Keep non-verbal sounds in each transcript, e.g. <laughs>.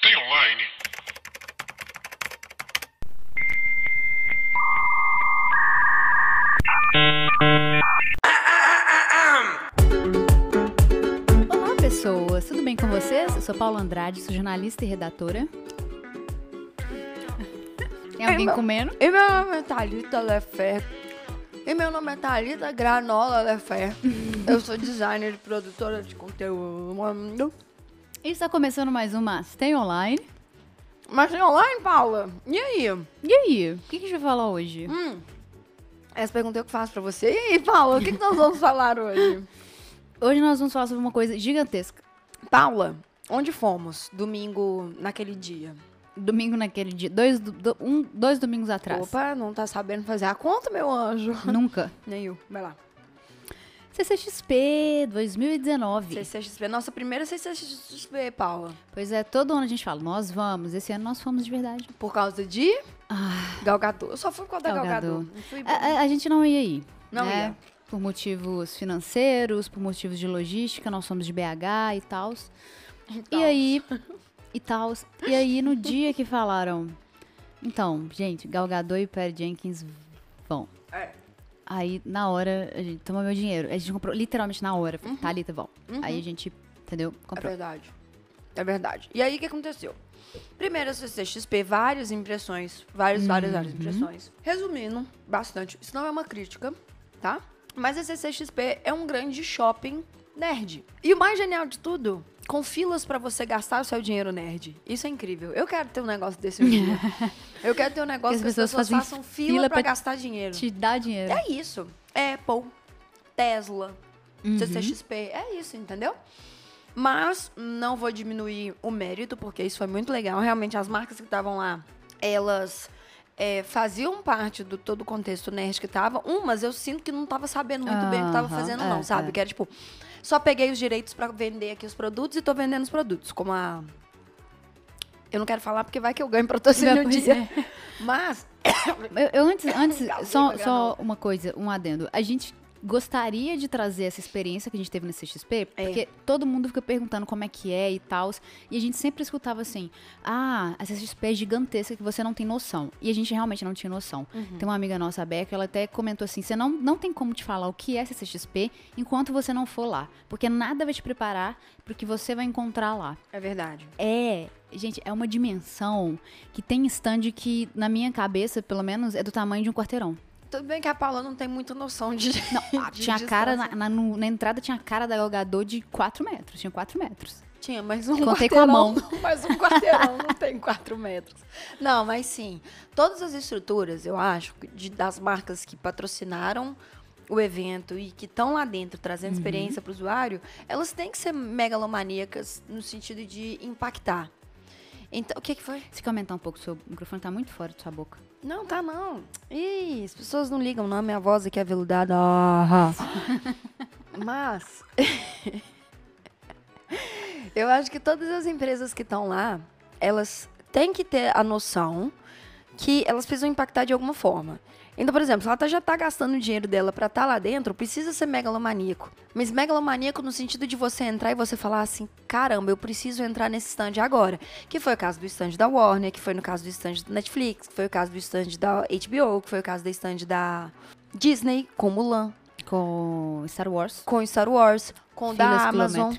Tem online? Olá, pessoas! Tudo bem com vocês? Eu sou Paula Andrade, sou jornalista e redatora. Tem alguém meu- comendo? E meu nome é Thalita Lefé. E meu nome é Thalita Granola Lefé. <laughs> Eu sou designer e produtora de conteúdo. Está começando mais um Mas Tem Online. Mas tem online, Paula? E aí? E aí, o que, que a gente vai falar hoje? Hum, essa pergunta eu que faço pra você. E aí, Paula, o que, que nós vamos falar hoje? <laughs> Hoje nós vamos falar sobre uma coisa gigantesca. Paula, onde fomos domingo naquele dia? Domingo naquele dia, dois, do- do- um, dois domingos atrás. Opa, não tá sabendo fazer a conta, meu anjo? Nunca. Nem eu. Vai lá. CCXP 2019. CCXP. Nossa primeira CCXP, Paula. Pois é, todo ano a gente fala, nós vamos. Esse ano nós fomos de verdade. Por causa de Ah, Galgador. Eu só fui por causa da Gal Galgador. Gadot. Não fui a, a- a gente não ia ir. Não né? ia. Por motivos financeiros, por motivos de logística, nós somos de BH e tal. E aí, e tal. E aí, no dia que falaram, então, gente, Gal Gadot e Perry Jenkins vão. É. Aí, na hora, a gente tomou meu dinheiro. A gente comprou literalmente na hora. Uhum. Thalita, vão. Aí a gente, entendeu? É Comprou. verdade. É verdade. E aí, o que aconteceu? Primeiro, a CCXP, várias impressões. Várias, várias, várias Uhum. impressões. Resumindo, bastante. Isso não é uma crítica, tá? Mas a CCXP é um grande shopping nerd. E o mais genial de tudo, com filas pra você gastar o seu dinheiro nerd. Isso é incrível. Eu quero ter um negócio desse um dia. Eu quero ter um <laughs> negócio Que que as as pessoas façam fila, pra gastar dinheiro. Te dá dinheiro. É isso. Apple, Tesla, Uhum. CCXP, é isso, entendeu? Mas não vou diminuir o mérito, porque isso foi muito legal. Realmente, as marcas que estavam lá, elas é, faziam parte do todo o contexto nerd que tava. Umas eu sinto que não tava sabendo muito bem o que tava fazendo, é, não, sabe? é. Que era tipo, só peguei os direitos pra vender aqui os produtos e tô vendendo os produtos. Como a. Eu não quero falar porque vai que eu ganho patrocínio um dia. é. Mas. <coughs> Eu, eu antes, <coughs> antes só, só uma coisa, um adendo. A gente gostaria de trazer essa experiência que a gente teve no CXP, É. porque todo mundo fica perguntando como é que é e tal. E a gente sempre escutava assim: ah, a CXP é gigantesca que você não tem noção. E a gente realmente não tinha noção. Uhum. Tem uma amiga nossa, a Beca, ela até comentou assim: você não, não tem como te falar o que é CCXP enquanto você não for lá. Porque nada vai te preparar pro que você vai encontrar lá. É verdade. É, gente, é uma dimensão que tem stand que, na minha cabeça, pelo menos, é do tamanho de um quarteirão. Tudo bem que a Paula não tem muita noção de. <laughs> Não, ah, de tinha a cara, na, na, na entrada tinha a cara da Galgador de 4 metros, tinha 4 metros. Tinha, mas um Contei com a quarteirão. mão. <laughs> não, Mas um quarteirão <laughs> não tem 4 metros. Não, mas sim. Todas as estruturas, eu acho, de, das marcas que patrocinaram o evento e que estão lá dentro trazendo Uhum. experiência para o usuário, elas têm que ser megalomaníacas no sentido de impactar. Então, o que, que foi? Se comentar um pouco, seu microfone tá muito fora da sua boca. Não, tá não. Ih, as pessoas não ligam, não. Minha voz aqui é veludada. Ah. <laughs> Mas. <laughs> eu acho que todas as empresas que estão lá, elas têm que ter a noção que elas precisam impactar de alguma forma. Então, por exemplo, se ela tá- já tá gastando o dinheiro dela pra estar lá dentro, precisa ser megalomaníaco. Mas megalomaníaco no sentido de você entrar e você falar assim: caramba, eu preciso entrar nesse stand agora. Que foi o caso do stand da Warner, que foi no caso do stand da Netflix, que foi o caso do stand da HBO, que foi o caso do stand da Disney, com Mulan, Com Star Wars. com Star Wars, com Filas da Amazon,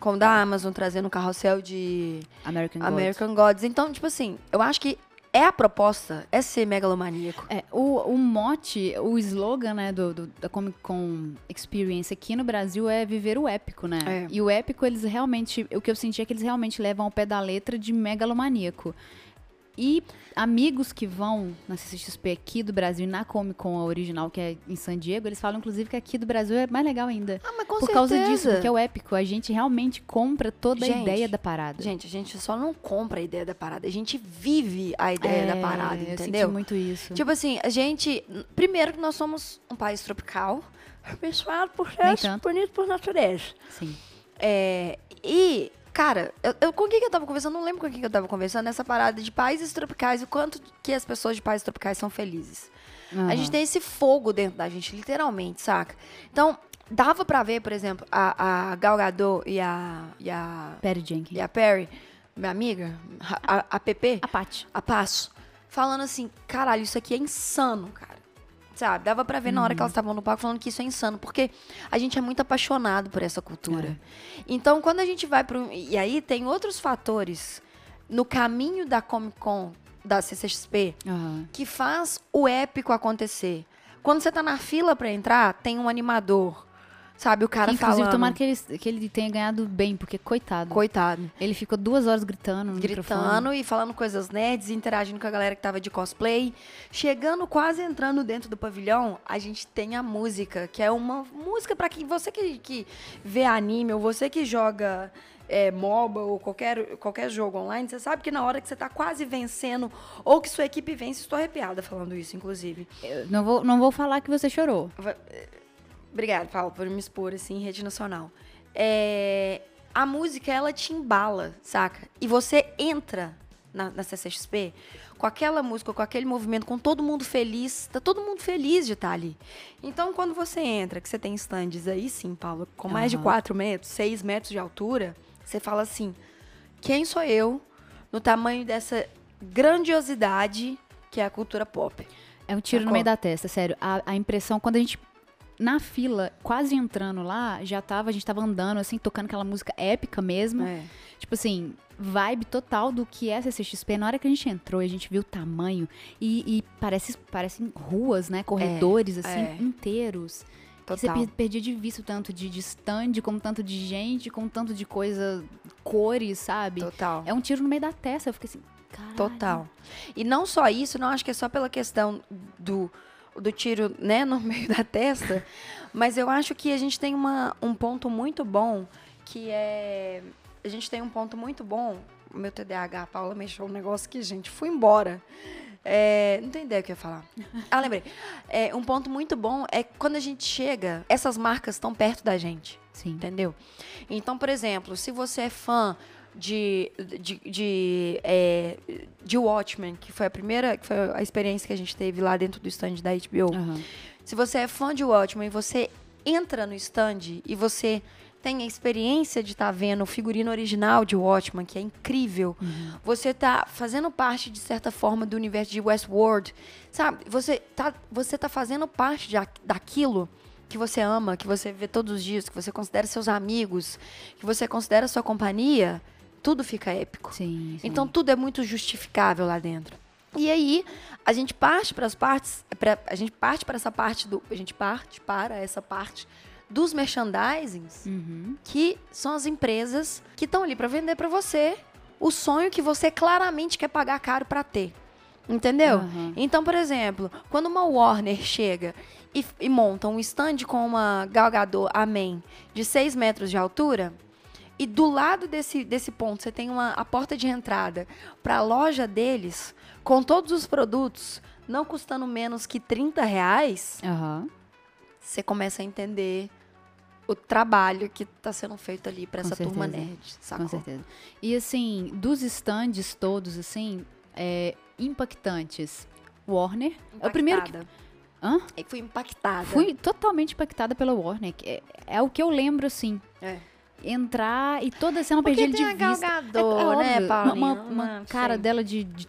com da Amazon trazendo o carrossel de American Gods. American Gods. Então, tipo assim, eu acho que é a proposta, é ser megalomaníaco. É, o, o mote, o slogan, né, do, do- da Comic Con Experience aqui no Brasil é viver o épico, né? É. E o épico, eles realmente, o que eu senti é que eles realmente levam ao pé da letra de megalomaníaco. E amigos que vão na CCXP aqui do Brasil e na Comic Con a original, que é em San Diego, eles falam inclusive que aqui do Brasil é mais legal ainda. Ah, mas com Por certeza. causa disso, porque é o épico. A gente realmente compra toda a Gente, ideia da parada. Gente, a gente só não compra a ideia da parada, a gente vive a ideia da É, parada, Eu entendeu? senti muito isso. Tipo assim, a gente. Primeiro que nós somos um país tropical, <laughs> abençoado por tanto. bonito por natureza. Sim. É, e, cara, eu, eu- com quem que eu tava conversando? Não lembro com quem que eu tava conversando nessa parada de países tropicais, o quanto que as pessoas de países tropicais são felizes. A gente tem esse fogo dentro da gente, literalmente, saca? Então, dava pra ver, por exemplo, a, a Gal Gadot e a, e a Perry Jenkins. e a Perry minha amiga, a, a, a PP, A Paty. a Passo, falando assim, caralho, isso aqui é insano, cara. Sabe? Dava pra ver na hora que elas estavam no palco falando que isso é insano, porque a gente é muito apaixonado por essa cultura. Então, quando a gente vai pro. E aí tem outros fatores no caminho da Comic Con, da CCXP, Aham. que faz o épico acontecer. Quando você tá na fila pra entrar, tem um animador. Sabe, o cara Que, inclusive, falando. tomara que ele, que ele tenha ganhado bem, porque coitado. Coitado. Ele ficou duas horas gritando microfone. Gritando e falando coisas nerds, interagindo com a galera que tava de cosplay. Chegando, quase entrando dentro do pavilhão, a gente tem a música, que é uma música pra que você que, que vê anime, ou você que joga é, MOBA ou qualquer, qualquer jogo online, você sabe que na hora que você tá quase vencendo, ou que sua equipe vence, estou arrepiada falando isso, inclusive. Eu não vou, não vou falar que você chorou. Obrigada, Paulo, por me expor assim em rede nacional. É, a música, ela te embala, saca? E você entra na, na CCXP com aquela música, com aquele movimento, com todo mundo feliz. Tá todo mundo feliz de estar ali. Então, quando você entra, que você tem stands aí sim, Paulo, com mais de Aham. 4 metros, 6 metros de altura, você fala assim: quem sou eu no tamanho dessa grandiosidade que é a cultura pop? É um tiro no meio da testa, sério. A, a impressão, quando a gente. Na fila, quase entrando lá, já tava, a gente tava andando, assim, tocando aquela música épica mesmo. É. Tipo assim, vibe total do que é CCXP. Na hora que a gente entrou e a gente viu o tamanho, e, e parece, parecem ruas, né? Corredores, assim, é. inteiros. Você Total. per- perdia de vista tanto de, de stand, como tanto de gente, como tanto de coisa, cores, sabe? Total. É um tiro no meio da testa. Eu fiquei assim, caralho. Total. E não só isso, não acho que é só pela questão do, do tiro né, no <laughs> meio da testa, mas eu acho que a gente tem uma, um ponto muito bom, que é... A gente tem um ponto muito bom, meu TDAH, a Paula mexeu um negócio que, gente, fui embora. É, não tenho ideia o que eu ia falar. Ah, lembrei. É, um ponto muito bom é quando a gente chega, essas marcas estão perto da gente. Sim. Entendeu? Então, por exemplo, se você é fã de, de, de, é, de Watchmen, que foi a primeira, que foi a experiência que a gente teve lá dentro do stand da HBO. Aham. Se você é fã de Watchmen e você entra no stand e você tem a experiência de estar vendo o figurino original de Watchmen, que é incrível. Você tá fazendo parte, de certa forma, do universo de Westworld. Sabe? Você tá, você tá fazendo parte de, daquilo que você ama, que você vê todos os dias, que você considera seus amigos, que você considera sua companhia. Tudo fica épico. Sim, sim. Então tudo é muito justificável lá dentro. E aí a gente parte para as partes, pra, a gente parte para essa parte do, a gente parte para essa parte dos merchandisings, Uhum. que são as empresas que estão ali para vender para você o sonho que você claramente quer pagar caro para ter. Entendeu? Aham. Então, por exemplo, quando uma Warner chega e, e monta um stand com uma Gal Gadot Amém de 6 metros de altura, e do lado desse, desse ponto você tem uma, a porta de entrada para a loja deles, com todos os produtos, não custando menos que 30 reais, Aham. você começa a entender o trabalho que está sendo feito ali para essa turma certeza. nerd, sacou? Com certeza. E assim, dos stands todos, assim, é, impactantes. Warner. É o primeiro que. Impactada. Hã? Eu fui impactada. Fui totalmente impactada pela Warner. É, é o que eu lembro, assim. É. Entrar e toda cena eu perdi ele de vista. Gadot, é, é né, Paulinho? Uma, uma- cara sei. dela de, de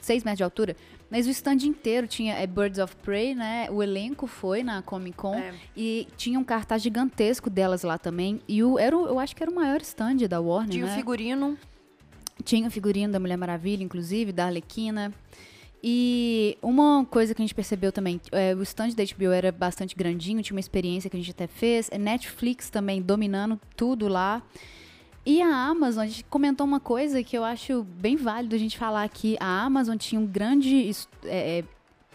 6 metros de altura. Mas o stand inteiro tinha é, Birds of Prey, né? O elenco foi na Comic Con. É. E tinha um cartaz gigantesco delas lá também. E o, era, o- eu acho que era o maior stand da Warner, Tinha o né? figurino. Tinha o figurino da Mulher Maravilha, inclusive, da Arlequina. E uma coisa que a gente percebeu também, é, o stand da HBO era bastante grandinho, tinha uma experiência que a gente até fez. É Netflix também dominando tudo lá. E a Amazon, a gente comentou uma coisa que eu acho bem válido a gente falar aqui. A Amazon tinha um grande é, é,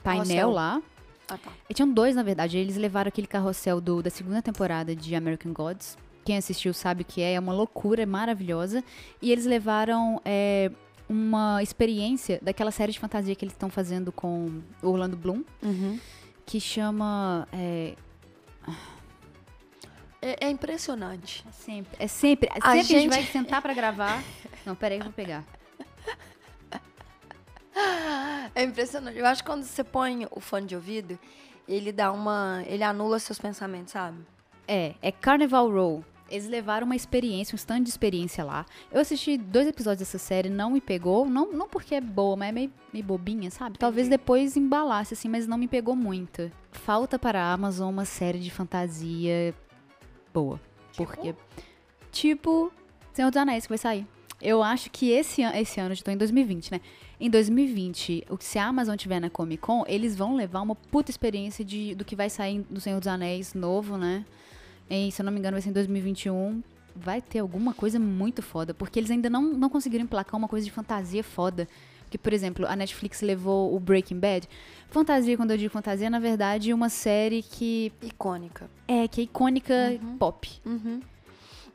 painel lá. Ah, tá. E tinham dois, na verdade. Eles levaram aquele carrossel do, da segunda temporada de American Gods. Quem assistiu sabe o que é. É uma loucura, é maravilhosa. E eles levaram é, uma experiência daquela série de fantasia que eles estão fazendo com o Orlando Bloom, Uhum. que chama. É, É, é impressionante. é sempre. É sempre. A sempre a gente gente- vai sentar pra gravar. <laughs> Não, peraí, eu vou pegar. É impressionante. Eu acho que quando você põe o fone de ouvido, ele dá uma. Ele anula seus pensamentos, sabe? É, é Carnival Row. Eles levaram uma experiência, um stand de experiência lá. Eu assisti dois episódios dessa série, não me pegou. Não, não porque é boa, mas é meio, meio bobinha, sabe? Talvez depois embalasse, assim, mas não me pegou muito. Falta para a Amazon uma série de fantasia boa. Porque, tipo, Senhor dos Anéis que vai sair. Eu acho que esse, an esse ano, estou em 2020, né? Em 2020, o que se a Amazon tiver na Comic Con, eles vão levar uma puta experiência de, do que vai sair do Senhor dos Anéis novo, né? E, se eu não me engano, vai ser em 2021. Vai ter alguma coisa muito foda, porque eles ainda não, não conseguiram emplacar uma coisa de fantasia foda. Que, por exemplo, a Netflix levou o Breaking Bad. Fantasia, quando eu digo fantasia, na verdade, uma série que. Icônica. É, que é icônica pop. Uhum.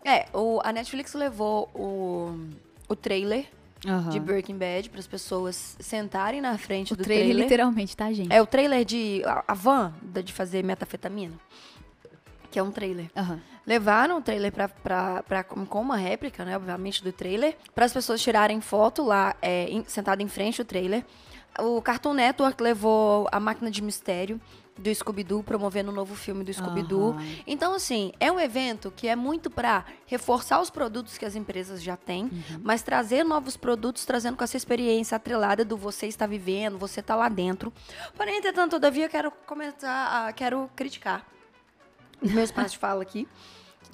É, o, a Netflix levou o, o trailer Aham. de Breaking Bad para as pessoas sentarem na frente O do trailer, trailer. literalmente, tá, gente? É o trailer de a, a van de fazer metafetamina, que é um trailer. Aham. Levaram o trailer pra, pra, pra, com uma réplica, né, obviamente, do trailer, para as pessoas tirarem foto lá, é, em, sentado em frente ao trailer. O Cartoon Network levou a máquina de mistério do Scooby-Doo, promovendo o novo filme do Scooby-Doo. Aham. Então, assim, é um evento que é muito para reforçar os produtos que as empresas já têm, Uhum. mas trazer novos produtos, trazendo com essa experiência atrelada do você está vivendo, você está lá dentro. Porém, entretanto, todavia, quero comentar, a- quero criticar meu espaço de fala aqui.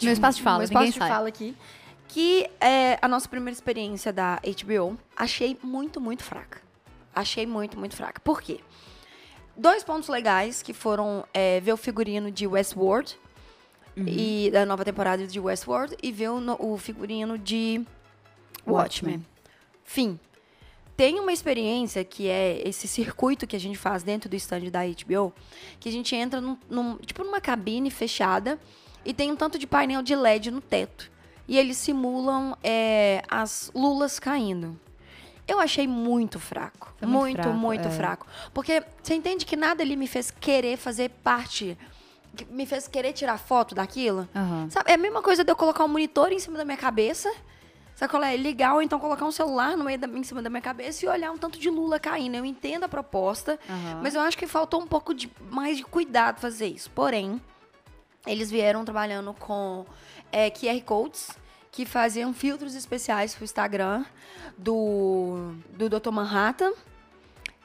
Meu espaço de fala, meu espaço de sai. fala aqui. Que é a nossa primeira experiência da HBO. Achei muito, muito fraca. Achei muito, muito fraca. Por quê? Dois pontos legais que foram é, ver o figurino de Westworld Uhum. e da nova temporada de Westworld e ver o, o figurino de Watchmen. Watchmen. Fim. Tem uma experiência que é esse circuito que a gente faz dentro do stand da HBO, que a gente entra num, num- tipo numa cabine fechada e tem um tanto de painel de LED no teto. E eles simulam é, as lulas caindo. Eu achei muito fraco. Muito muito, fraco, muito é. fraco. Porque você entende que nada ali me fez querer fazer parte, me fez querer tirar foto daquilo? Aham. Sabe, é a mesma coisa de eu colocar um monitor em cima da minha cabeça, sabe qual é? Ligar ou então colocar um celular no meio da, em cima da minha cabeça e olhar um tanto de lula caindo. Eu entendo a proposta, Aham. mas eu acho que faltou um pouco de, mais de cuidado fazer isso. Porém, eles vieram trabalhando com é, QR Codes que faziam filtros especiais pro Instagram do, do Dr. Manhattan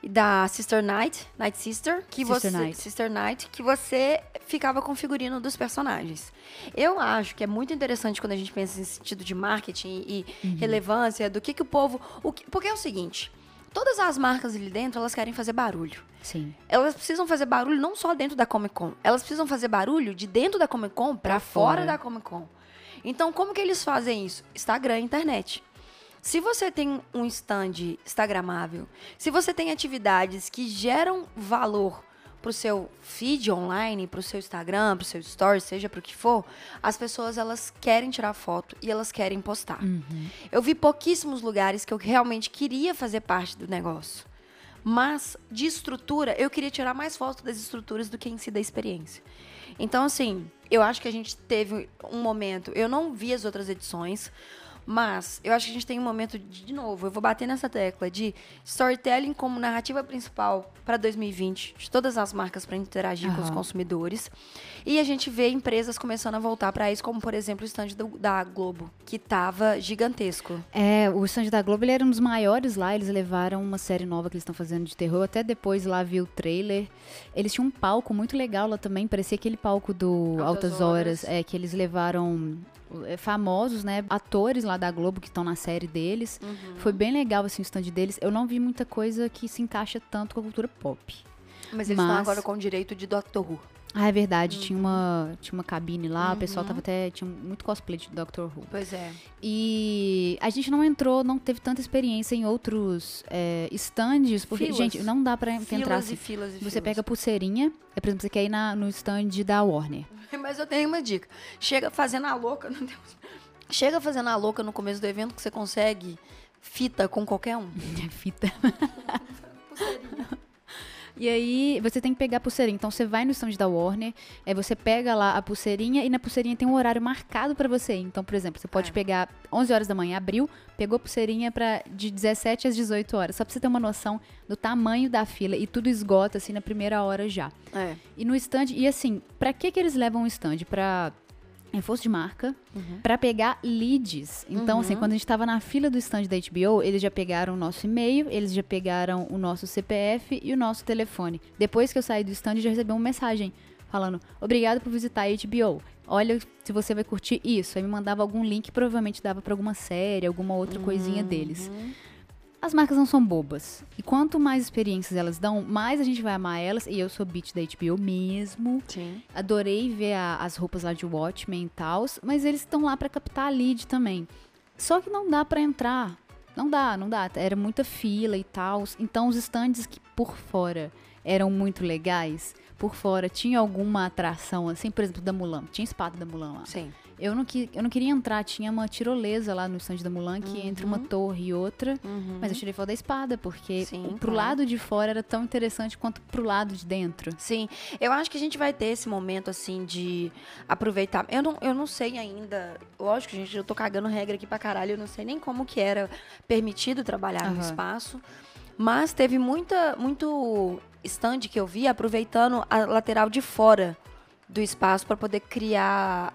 da Sister Night, Night Sister, que Sister você Night. Sister Night, que você ficava com o figurino dos personagens. Eu acho que é muito interessante quando a gente pensa em sentido de marketing e Uhum. relevância do que que o povo, o que- porque é o seguinte, todas as marcas ali dentro, elas querem fazer barulho. Sim. Elas precisam fazer barulho não só dentro da Comic Con, elas precisam fazer barulho de dentro da Comic Con pra Pra fora fora. da Comic Con. Então, como que eles fazem isso? Instagram e internet. Se você tem um stand instagramável, se você tem atividades que geram valor pro seu feed online, pro seu Instagram, pro seu story, seja pro que for, as pessoas elas querem tirar foto e elas querem postar. Eu vi pouquíssimos lugares que eu realmente queria fazer parte do negócio. Mas de estrutura, eu queria tirar mais foto das estruturas do que em si da experiência. Então, assim, eu acho que a gente teve um momento. Eu não vi as outras edições, mas eu acho que a gente tem um momento de, de novo. Eu vou bater nessa tecla de storytelling como narrativa principal para 2020, de todas as marcas para interagir com os consumidores. E a gente vê empresas começando a voltar para isso, como por exemplo o stand do- da Globo, que tava gigantesco. É, o stand da Globo ele era um dos maiores lá. Eles levaram uma série nova que eles estão fazendo de terror. Até depois lá vi o trailer. Eles tinham um palco muito legal lá também. Parecia aquele palco do Altas Altas, Horas. Horas. É, que eles levaram famosos, né? Atores lá da Globo que estão na série deles. Foi bem legal, assim, o stand deles. Eu não vi muita coisa que se encaixa tanto com a cultura pop. Mas eles estão Mas- agora com o direito de Doctor Who. Ah, é verdade. Tinha, uma, tinha uma cabine lá. O pessoal Uhum. tava até... Tinha muito cosplay de Doctor Who. Pois é. E a gente não entrou, não teve tanta experiência em outros é, stands, porque, Filas. gente, não dá pra Filas entrar e assim. filas e Você filas. pega pulseirinha, é, por exemplo, você quer ir na, no stand da Warner. <laughs> Mas eu tenho uma dica. Chega fazendo a louca. Chega fazendo a louca no começo do evento que você consegue fita com qualquer um. <laughs> Fita. <laughs> E aí, você tem que pegar a pulseirinha. Então, você vai no stand da Warner, aí você pega lá a pulseirinha e na pulseirinha tem um horário marcado pra você. ir. Então, por exemplo, você pode É. pegar 11 horas da manhã, abriu, pegou a pulseirinha pra, de 17 às 18 horas. Só pra você ter uma noção do tamanho da fila. E tudo esgota, assim, na primeira hora já. É. E no stand, e assim, pra que que eles levam o stand? Pra reforço de marca, pra pegar leads. Então, assim, quando a gente tava na fila do stand da HBO, eles já pegaram o nosso e-mail, eles já pegaram o nosso CPF e o nosso telefone. Depois que eu saí do stand, já recebi uma mensagem falando: "Obrigado por visitar a HBO. Olha se você vai curtir isso". Aí me mandava algum link, provavelmente dava pra alguma série, alguma outra coisinha deles. As marcas não são bobas. E quanto mais experiências elas dão, mais a gente vai amar elas. E eu sou beat da HBO mesmo. Sim. Adorei ver a- as roupas lá de Watchmen e tal, mas eles estão lá pra captar a lead também. Só que não dá pra entrar. Não dá, não dá. Era muita fila e tal. Então os stands que por fora eram muito legais, por fora tinha alguma atração, assim, por exemplo, da Mulan. Tinha espada da Mulan lá. Sim. Eu não, que, eu não queria entrar, tinha uma tirolesa lá no stand da Mulan, que entre uma torre e outra. Mas eu tirei foto da espada, porque Sim, pro claro. lado de fora era tão interessante quanto pro lado de dentro. Sim, eu acho que a gente vai ter esse momento, assim, de aproveitar. Eu não, eu não sei ainda, lógico, gente, eu tô cagando regra aqui pra caralho, eu não sei nem como que era permitido trabalhar no Aham. espaço, mas teve muita, muito stand que eu vi aproveitando a lateral de fora do espaço para poder criar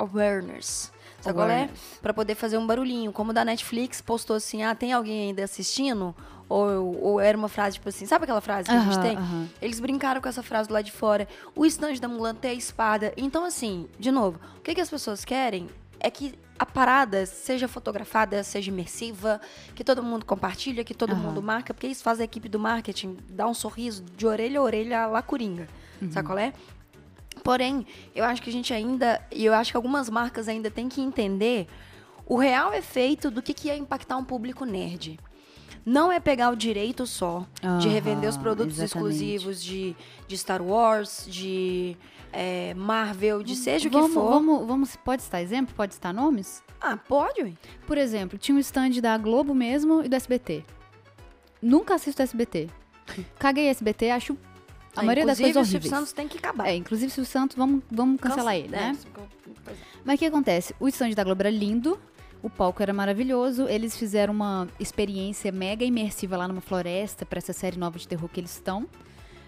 awareness. Sabe qual é? Pra poder fazer um barulhinho. Como o da Netflix postou assim, ah, tem alguém ainda assistindo? Ou, ou era uma frase tipo assim, sabe aquela frase que a gente tem? aham. Eles brincaram com essa frase do lado de fora. O stand da Mulan tem a espada. Então, assim, de novo, o que, que as pessoas querem é que a parada seja fotografada, seja imersiva, que todo mundo compartilha, que todo mundo marca, porque isso faz a equipe do marketing dar um sorriso de orelha a orelha lá coringa. Uhum. Sabe qual é? Porém, eu acho que a gente ainda, e eu acho que algumas marcas ainda têm que entender o real efeito do que, que é impactar um público nerd. Não é pegar o direito só de revender os produtos exatamente. exclusivos de, de Star Wars, de é, Marvel, de seja o que vamos, for. Vamos, vamos, pode citar exemplo? Pode citar nomes? Ah, pode. Por exemplo, tinha um stand da Globo mesmo e do SBT. Nunca assisto SBT. <laughs> Caguei SBT, acho a maioria das inclusive, coisas o Silvio horríveis. Santos tem que acabar. É, inclusive Silvio Santos, vamos, vamos cancelar ele, né? Mas o que acontece? O stand da Globo era lindo, o palco era maravilhoso, eles fizeram uma experiência mega imersiva lá numa floresta pra essa série nova de terror que eles estão.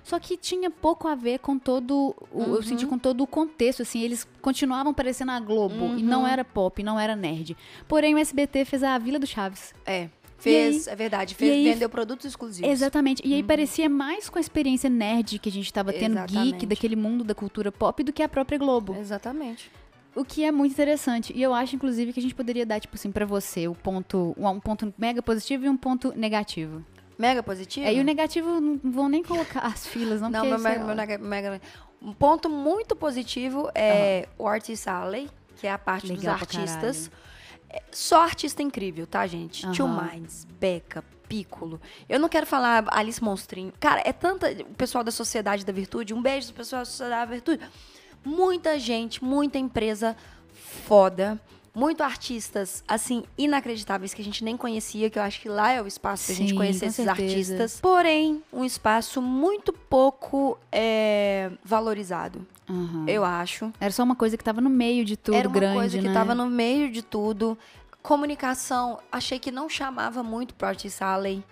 Só que tinha pouco a ver com todo. O, Eu senti com todo o contexto, assim. Eles continuavam parecendo a Globo. E não era pop, não era nerd. Porém, o SBT fez a Vila do Chaves. É, fez, é verdade, fez, aí- vendeu produtos exclusivos. Exatamente. E aí parecia mais com a experiência nerd que a gente tava tendo, geek, Exatamente. daquele mundo da cultura pop, do que a própria Globo. Exatamente. O que é muito interessante. E eu acho, inclusive, que a gente poderia dar, tipo assim, pra você, o ponto, um ponto mega positivo e um ponto negativo. Mega positivo? É, e o negativo não vou nem colocar as filas, não, Não, meu, isso é- mega, meu nega- mega- Um ponto muito positivo é o Artist Alley, que é a parte Legal dos artistas. É, Só artista incrível, tá, gente? Two Aham. Minds, Becca, Piccolo. Eu não quero falar Alice Monstrinho. Cara, é tanta. O pessoal da Sociedade da Virtude, um beijo pro pessoal da Sociedade da Virtude. Muita gente, muita empresa foda. Muito artistas, assim, inacreditáveis que a gente nem conhecia, que eu acho que lá é o espaço pra gente Sim, conhecer esses certeza. artistas. Porém, um espaço muito pouco é, valorizado, Aham. eu acho. Era só uma coisa que tava no meio de tudo, Era uma grande, coisa que né? tava no meio de tudo. Comunicação, achei que não chamava muito pro Artist Alley.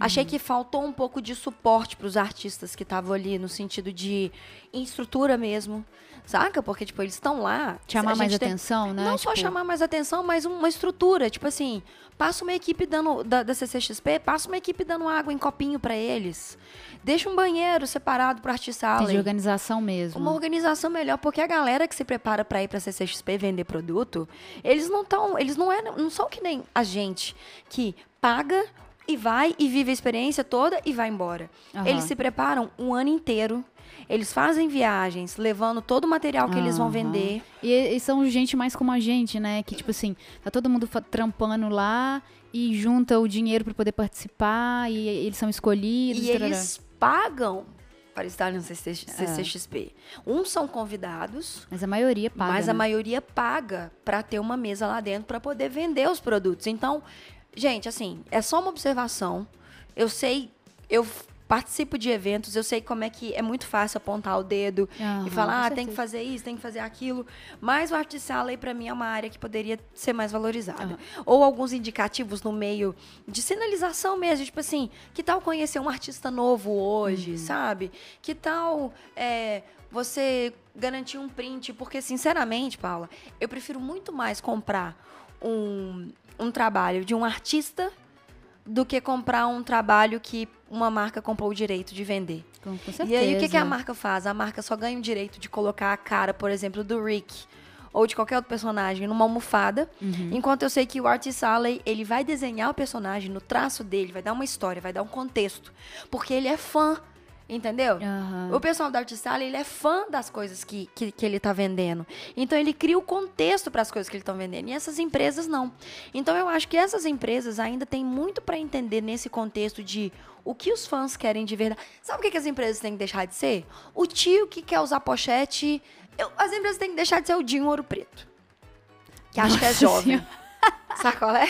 Achei que faltou um pouco de suporte pros artistas que estavam ali, no sentido de estrutura mesmo. Saca? Porque, tipo, eles estão lá. Chamar mais tem- atenção, né? Não só Tipo, chamar mais atenção, mas uma estrutura. Tipo assim, passa uma equipe dando da, da CCXP, passa uma equipe dando água em copinho pra eles. Deixa um banheiro separado pro artista tem de organização mesmo. Uma organização melhor, porque a galera que se prepara pra ir pra CCXP vender produto, eles não estão, eles não, é, não são que nem a gente que paga e vai e vive a experiência toda e vai embora. Aham. Eles se preparam um ano inteiro. Eles fazem viagens, levando todo o material que eles vão vender. E, e são gente mais como a gente, né? Que, tipo assim, tá todo mundo trampando lá e junta o dinheiro pra poder participar e eles são escolhidos. E tarará. eles pagam para estar no CC CCXP. Uns são convidados, Mas a maioria paga. mas a né? maioria paga para ter uma mesa lá dentro para poder vender os produtos. Então, gente, assim, é só uma observação. Eu sei, eu participo de eventos, eu sei como é que é muito fácil apontar o dedo Aham, e falar, ah, tem que fazer isso, tem que fazer aquilo. Mas o arte sala aí para mim é uma área que poderia ser mais valorizada. Ou alguns indicativos no meio de sinalização mesmo, tipo assim, que tal conhecer um artista novo hoje, sabe? Que tal é, você garantir um print? Porque, sinceramente, Paula, eu prefiro muito mais comprar um, um trabalho de um artista do que comprar um trabalho que uma marca comprou o direito de vender. Com, com certeza. E aí, o que, que a marca faz? A marca só ganha o direito de colocar a cara, por exemplo, do Rick ou de qualquer outro personagem numa almofada, Uhum. enquanto eu sei que o Artist Alley, ele vai desenhar o personagem no traço dele, vai dar uma história, vai dar um contexto, porque ele é fã, entendeu? Aham. O pessoal do Artist Alley, ele é fã das coisas que, que, que ele tá vendendo. Então, ele cria o contexto para as coisas que ele estão vendendo. E essas empresas não. Então, eu acho que essas empresas ainda têm muito para entender nesse contexto de o que os fãs querem de verdade. Sabe o que, que as empresas têm que deixar de ser? O tio que quer usar pochete. Eu- as empresas têm que deixar de ser o Dinho Ouro Preto. Que acha que é jovem. Sabe qual é?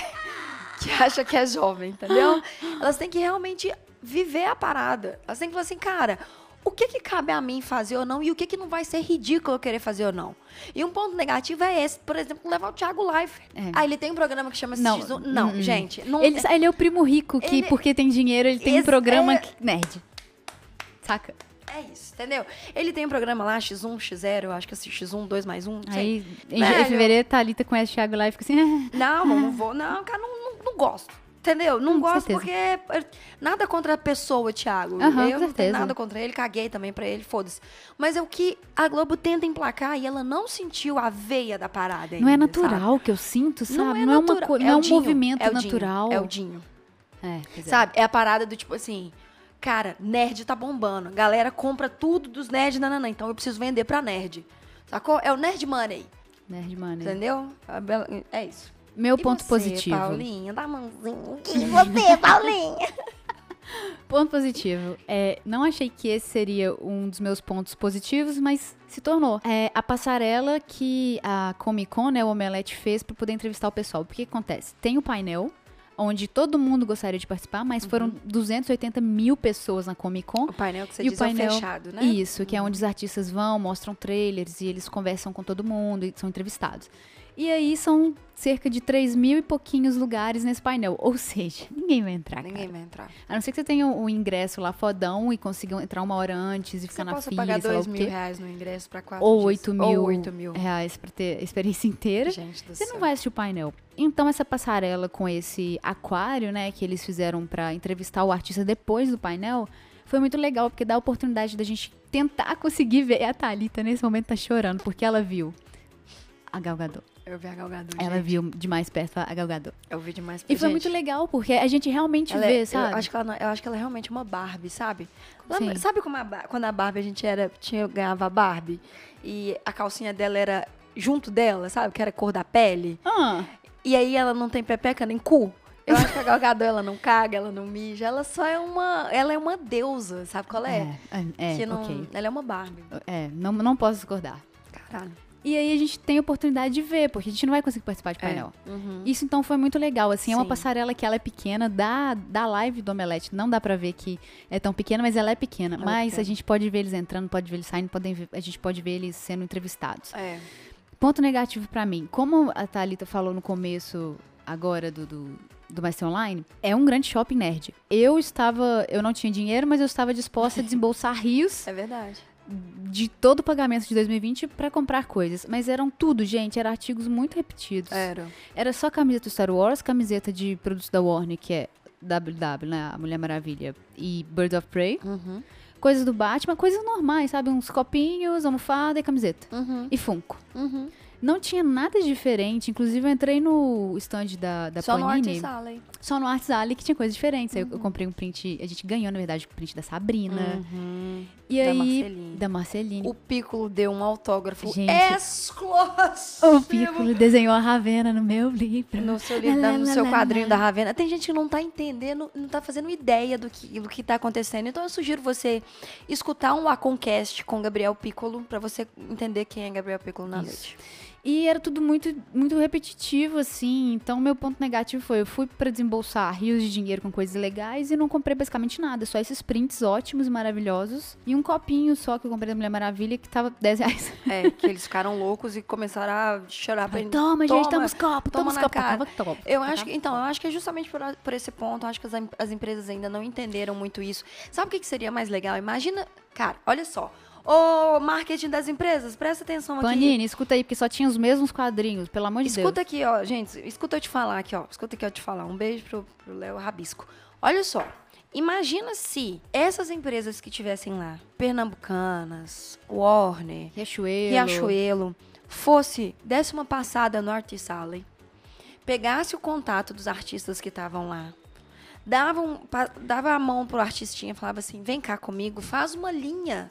Que acha que é jovem, entendeu? <laughs> Elas têm que realmente viver a parada. Elas têm que falar assim, cara, o que que cabe a mim fazer ou não e o que que não vai ser ridículo eu querer fazer ou não. E um ponto negativo é esse, por exemplo, levar o Thiago Life. É. Ah, ele tem um programa que chama Não, X1. Não, hum, hum. gente, não Ele, ele é o primo rico que, Ele- porque tem dinheiro, ele tem um programa é- que- nerd. Saca? é isso, entendeu? Ele tem um programa lá, X1, X0, eu acho que é X1, 2 mais 1, sei. Aí, em, Velho. em fevereiro, Thalita conhece o Thiago lá e fica assim. "Ah, <laughs> Não, não vou. Não, cara, não, não, não gosto. Entendeu? Não Hum, gosto porque é- é- nada contra a pessoa, Thiago. Aham, eu com não tenho nada contra ele, caguei também pra ele, foda-se. Mas é o que a Globo tenta emplacar e ela não sentiu a veia da parada Não é natural que eu sinto, sabe? sabe? Não é, Não é, uma natural. co- não é o um Dinho, movimento é o Dinho, natural. É o Dinho. É, pois é. Sabe? É a parada do tipo assim, cara, nerd tá bombando. Galera compra tudo dos nerds, nananã. Então eu preciso vender pra nerd. Sacou? É o nerd money, Nerd Money. entendeu? É isso. Meu E ponto você, positivo. Paulinha, dá mãozinha. E você, <laughs> Paulinha? <laughs> Ponto positivo. É, não achei que esse seria um dos meus pontos positivos, mas se tornou. É a passarela que a Comic Con, né, o Omelete, fez para poder entrevistar o pessoal. Porque que acontece? Tem o painel, onde todo mundo gostaria de participar, mas foram Uhum. 280 mil pessoas na Comic Con. O painel que você E o diz é painel- o fechado, né? Isso, que é onde os artistas vão, mostram trailers e eles conversam com todo mundo e são entrevistados. E aí são cerca de 3 mil e pouquinhos lugares nesse painel. Ou seja, ninguém vai entrar. Ninguém cara. vai entrar. A não ser que você tenha o ingresso lá fodão e consiga entrar uma hora antes e ficar Você na fila, pagar sei lá dois o mil quê. reais no ingresso pra quatro Ou dias. 8 mil, Ou 8 mil. reais pra ter a experiência inteira. Gente do Você céu. não vai assistir o painel. Então, essa passarela com esse aquário, né, que eles fizeram pra entrevistar o artista depois do painel, foi muito legal, porque dá a oportunidade da gente tentar <laughs> conseguir ver. E a Thalita, nesse momento, tá chorando, porque ela viu a Gal Gadot. Eu vi a Gal Gadot, Ela gente. viu de mais perto a Gal Gadot. Eu vi demais. E foi Gente, muito legal, porque a gente realmente ela é- vê, eu sabe? acho que ela, eu acho que ela é realmente uma Barbie, sabe? Sim. sabe como a quando a Barbie a gente era, tinha, ganhava a Barbie e a calcinha dela era junto dela, sabe? Que era cor da pele. Ah, E aí ela não tem pepeca nem cu. Eu acho que a Gal Gadot, ela não caga, ela não mija, ela só é uma, ela é uma deusa, sabe qual é? é, é, que não, ok. ela é uma Barbie. É, não, não posso discordar. Caralho. E aí a gente tem a oportunidade de ver, porque a gente não vai conseguir participar de painel. Uhum. Isso então foi muito legal, assim, é uma Sim. passarela que ela é pequena, da, da live do Omelete, não dá pra ver que é tão pequena, mas ela é pequena. Ela é mas pequena. a gente pode ver eles entrando, pode ver eles saindo, ver- a gente pode ver eles sendo entrevistados. É. Ponto negativo pra mim, como a Thalita falou no começo agora do, do, do Ser Online, é um grande shopping nerd. Eu estava, eu não tinha dinheiro, mas eu estava disposta a <laughs> desembolsar rios É verdade. De todo o pagamento de 2020 pra comprar coisas. Mas eram tudo, gente, eram artigos muito repetidos. Era. Era só camiseta do Star Wars, camiseta de produtos da Warner, que é WW, né? A Mulher Maravilha, e Bird of Prey. Uhum. Coisas do Batman, coisas normais, sabe? Uns copinhos, almofada e camiseta. Uhum. E Funko. Uhum. Não tinha nada de diferente. Inclusive, eu entrei no stand da, da Só no Panini. Art Sala, hein? só no Arts Alley, que tinha coisas diferentes. Aí eu- eu Uhum. comprei um print... A gente ganhou, na verdade, o print da Sabrina. Uhum. E Da aí... Marceline. Da Marceline. O Piccolo deu um autógrafo Gente, exclusivo. O Piccolo desenhou a Ravena no meu livro. No seu, livro, lá, no lá, seu lá, quadrinho lá. da Ravena. Tem gente que não tá entendendo, não tá fazendo ideia do que, do que tá acontecendo. Então eu sugiro você escutar um Aconcast com Gabriel Piccolo pra você entender quem é Gabriel Piccolo na Isso. noite. E era tudo muito, muito repetitivo, assim. Então, meu ponto negativo foi: eu fui pra desembolsar rios de dinheiro com coisas legais e não comprei basicamente nada. Só esses prints ótimos e maravilhosos. E um copinho só que eu comprei da Mulher Maravilha que tava 10 reais. É, que eles ficaram loucos e começaram a chorar pra Toma, gente, toma os copos, toma os copos. Tava top. Eu acho que, então, eu acho que é justamente por, por esse ponto, eu acho que as, as empresas ainda não entenderam muito isso. Sabe o que, que seria mais legal? Imagina, cara, olha só. Ô, marketing das empresas, presta atenção aqui. Panini, escuta aí, porque só tinha os mesmos quadrinhos, pelo amor de Escuta Deus. aqui, ó, gente, escuta eu te falar aqui, ó. Escuta aqui eu te falar. Um beijo pro pro Léo Rabisco. Olha só. Imagina se essas empresas que tivessem lá, Pernambucanas, Warner, Riachuelo. Riachuelo, fosse, desse uma passada no Artist Alley, pegasse o contato dos artistas que estavam lá, dava, um, dava a mão pro artistinha, falava assim, vem cá comigo, faz uma linha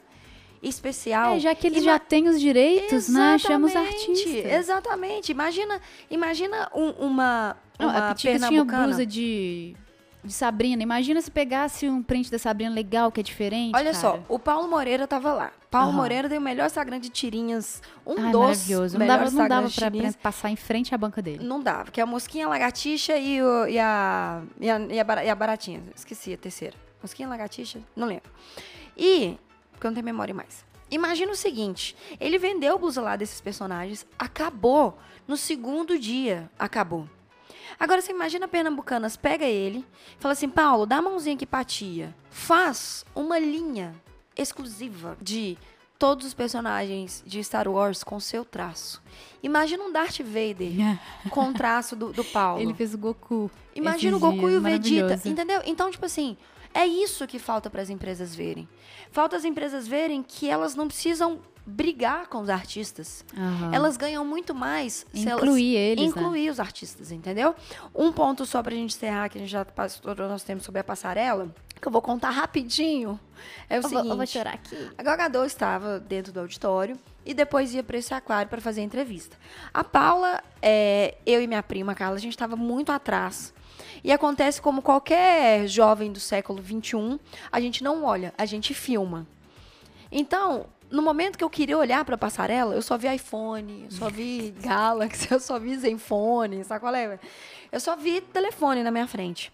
especial. É, já que eles Ima- já têm os direitos, né? Chama os Exatamente, artistas. Exatamente. Imagina, imagina um- uma, Não, uma a Pitica tinha blusa de, de Sabrina. Imagina se pegasse um print da Sabrina legal, que é diferente. Olha cara. só, o Paulo Moreira tava lá. Paulo Aham. Moreira tem o melhor Instagram de tirinhas, um Ai, dos maravilhoso. Não dava, não dava pra, tirinhas. passar em frente à banca dele. Não dava, que é a mosquinha, a lagartixa e, o- e a, e, a, e a baratinha. Esqueci a terceira. Mosquinha, lagartixa? Não lembro. E, porque eu não tenho memória mais. Imagina o seguinte, ele vendeu o blusa lá desses personagens, acabou. No segundo dia, acabou. Agora você imagina a Pernambucanas, pega ele, fala assim, Paulo, dá a mãozinha aqui pra tia. Faz uma linha exclusiva de todos os personagens de Star Wars com seu traço. Imagina um Darth Vader <laughs> com o traço do, do Paulo. Ele fez o Goku. Imagina o Goku dias, e o Vegeta, entendeu? Então, tipo assim, é isso que falta para as empresas verem. Falta as empresas verem que elas não precisam brigar com os artistas. Aham. Elas ganham muito mais se elas Incluir eles, né? incluir os artistas, entendeu? Um ponto só pra gente encerrar, que a gente já passou o nosso tempo sobre a passarela, que eu vou contar rapidinho. É o Eu vou, seguinte. eu vou chorar aqui. A Gal estava dentro do auditório e depois ia para esse aquário para fazer a entrevista. A Paula, é, eu e minha prima Carla, a gente estava muito atrás. E acontece como qualquer jovem do século XXI, a gente não olha, a gente filma. Então, no momento que eu queria olhar para a passarela, eu só vi iPhone, eu só vi Galaxy, <laughs> eu só vi Zenfone, sabe qual é? Eu só vi telefone na minha frente.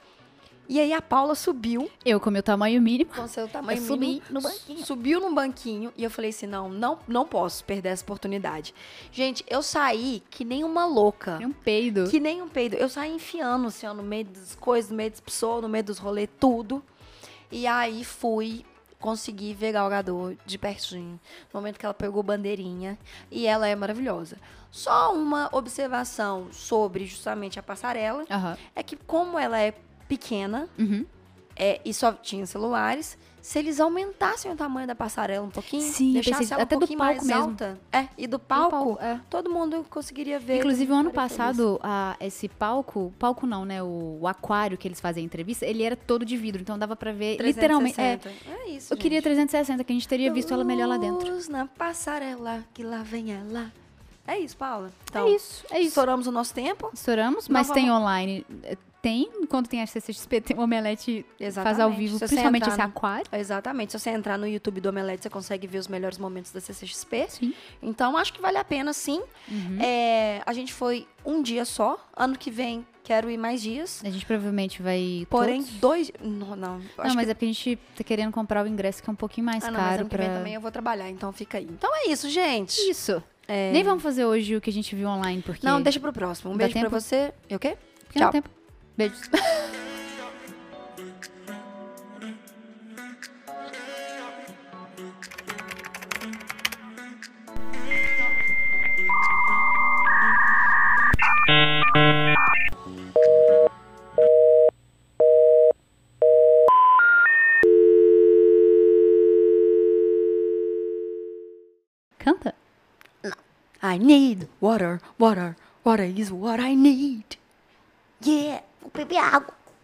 E aí a Paula subiu Eu, com meu tamanho mínimo, com seu tamanho Eu subi mínimo, no banquinho. Subiu no banquinho e eu falei assim: não, não, não posso perder essa oportunidade. Gente, eu saí que nem uma louca. é um peido. Que nem um peido. Eu saí enfiando, assim, ó, no meio das coisas, no meio das pessoas, no meio dos rolês, tudo. E aí fui conseguir ver Gal Gadot de pertinho. No momento que ela pegou bandeirinha. E ela é maravilhosa. Só uma observação sobre justamente a passarela. Aham. É que como ela é pequena, Uhum. é, e só tinha celulares, se eles aumentassem o tamanho da passarela um pouquinho, Sim, deixassem pensei- ela até um do pouquinho mais palco mesmo. alta, é, e do palco, palco, é. todo mundo conseguiria ver. Inclusive, o ano passado, a- esse palco, palco não, né? O, o aquário que eles fazem a entrevista, ele era todo de vidro, então dava pra ver feliz. literalmente. É, 360. É isso, eu queria gente. 360, que a gente teria visto ela melhor lá dentro. Na passarela, que lá vem ela. É isso, Paula. Então, é isso, é isso. estouramos o nosso tempo. Estouramos, mas Nova- tem online. Tem, quando tem a CCXP, tem o Omelete faz Exatamente. ao vivo, principalmente esse no- aquário. Exatamente. Se você entrar no YouTube do Omelete, você consegue ver os melhores momentos da CCXP. Sim. Então, acho que vale a pena, sim. Uhum. É, a gente foi um dia só. Ano que vem, quero ir mais dias. A gente provavelmente vai. Porém, todos. dois. Não, não. Não, mas que... é porque a gente tá querendo comprar o ingresso que é um pouquinho mais Ah, não, mas caro ano que pra. vem também eu vou trabalhar, então fica aí. Então é isso, gente. Isso. É, Nem vamos fazer hoje o que a gente viu online, porque. Não, deixa pro próximo. Um Dá beijo pra tempo? você. E o quê? porque Tchau. Beijos. <laughs> I need water, water, water is what I need. Yeah, beber água.